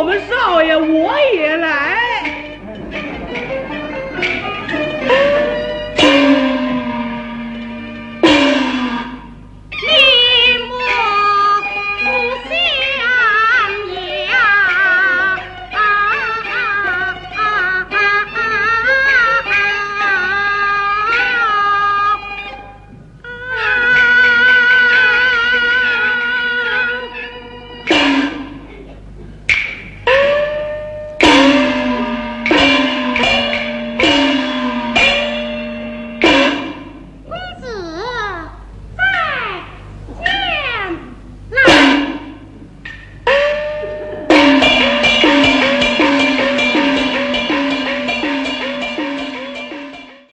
我们少爷我也来。